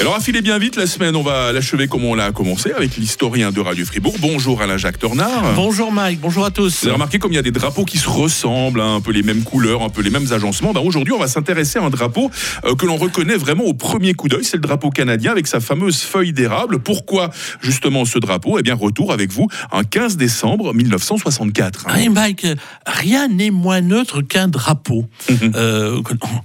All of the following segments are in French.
Alors, à filer bien vite la semaine, on va l'achever comme on l'a commencé avec l'historien de Radio Fribourg. Bonjour Alain-Jacques Tornard. Bonjour Mike, bonjour à tous. Vous avez remarqué comme il y a des drapeaux qui se ressemblent, hein, un peu les mêmes couleurs, un peu les mêmes agencements. Ben, Aujourd'hui, on va s'intéresser à un drapeau euh, que l'on reconnaît vraiment au premier coup d'œil. C'est le drapeau canadien avec sa fameuse feuille d'érable. Pourquoi justement ce drapeau? Eh bien, retour avec vous un 15 décembre 1964. hein. Oui, Mike, rien n'est moins neutre qu'un drapeau. Mhm. Euh,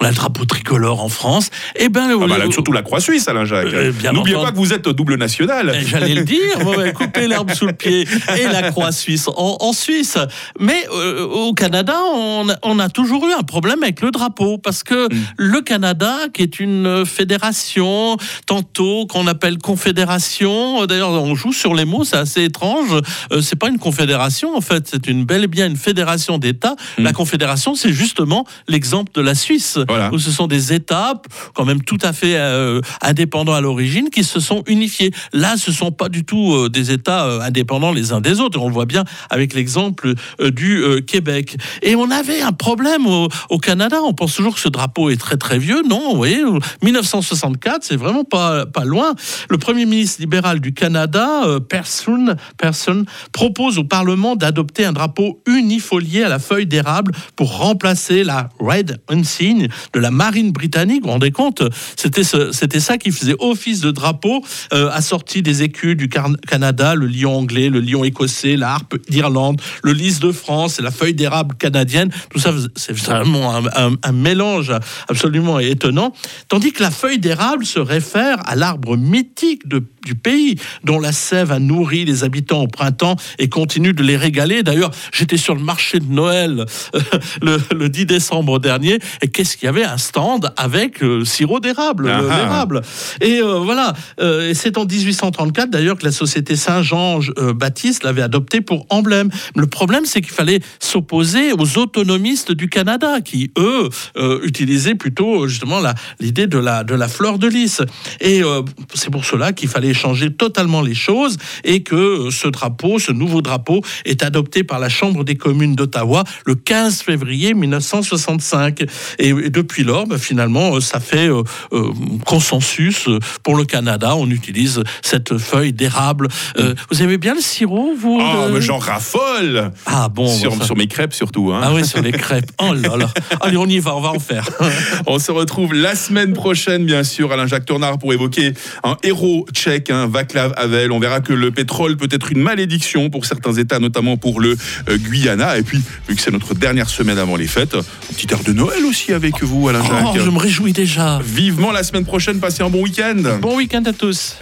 on a le drapeau tricolore en France. Eh ben, Ah là, surtout la croix suisse, Alain-Jacques. Euh, bien N'oubliez pas que vous êtes double national. Eh, J'allais le dire, ouais, couper l'herbe sous le pied et la croix suisse en, en Suisse. Mais euh, au Canada, on a, on a toujours eu un problème avec le drapeau parce que Mm. le Canada, qui est une fédération, tantôt qu'on appelle confédération, euh, d'ailleurs on joue sur les mots, c'est assez étrange. Euh, c'est pas une confédération en fait, c'est une bel et bien une fédération d'États. Mm. La confédération, c'est justement l'exemple de la Suisse Voilà. où ce sont des États quand même tout à fait euh, indépendants à l'origine qui se sont unifiés. Là, ce sont pas du tout euh, des États euh, indépendants les uns des autres. On voit bien avec l'exemple euh, du Québec. Et on avait un problème au, Canada. On pense toujours que ce drapeau est très très vieux. Non, vous voyez, 1964, c'est vraiment pas pas loin. Le premier ministre libéral du Canada, Person, Person, propose au Parlement d'adopter un drapeau unifolié à la feuille d'érable pour remplacer la Red Insigne de la marine britannique. Vous vous rendez compte? C'était ça qui faisait office de drapeau, euh, assorti des écus du Canada, le lion anglais, le lion écossais, la harpe d'Irlande, le lys de France et la feuille d'érable canadienne. Tout ça, c'est vraiment un, un- un mélange absolument étonnant. Tandis que la feuille d'érable se réfère à l'arbre mythique de- du pays, dont la sève a nourri les habitants au printemps et continue de les régaler. D'ailleurs, j'étais sur le marché de Noël euh, le, le 10 décembre dernier, et qu'est-ce qu'il y avait? Un stand avec euh, le sirop d'érable, le- Ah ah. l'érable. Et euh, voilà, Euh, c'est en 1834 d'ailleurs que la société Saint-Jean-Baptiste l'avait adopté pour emblème. Le problème, c'est qu'il fallait s'opposer aux autonomistes du Canada, qui eux euh, utilisaient plutôt justement l'idée de la, fleur de lys. Et euh, c'est pour cela qu'il fallait changer totalement les choses et que euh, ce drapeau, ce nouveau drapeau, est adopté par la Chambre des communes d'Ottawa le 15 février 1965. Et, depuis lors, ben, finalement, euh, ça fait euh, euh, consensus euh, pour le Canada. On utilise cette feuille d'érable. Euh, vous aimez bien le sirop, vous Oh, mais j'en raffole Ah bon, sur, sur mes crêpes surtout. hein. Ah oui, sur les crêpes. Oh là là. Allez, on y va, on va en faire. On se retrouve la semaine prochaine, bien sûr, Alain-Jacques Tornard, pour évoquer un héros tchèque, un Václav Havel. On verra que le pétrole peut être une malédiction pour certains États, notamment pour le euh, Guyana. Et puis, vu que c'est notre dernière semaine avant les fêtes, un petit air de Noël aussi avec vous, Oh, Alain-Jacques. je me réjouis déjà. Vivement la semaine prochaine, passez un bon week-end. Bon week-end à tous.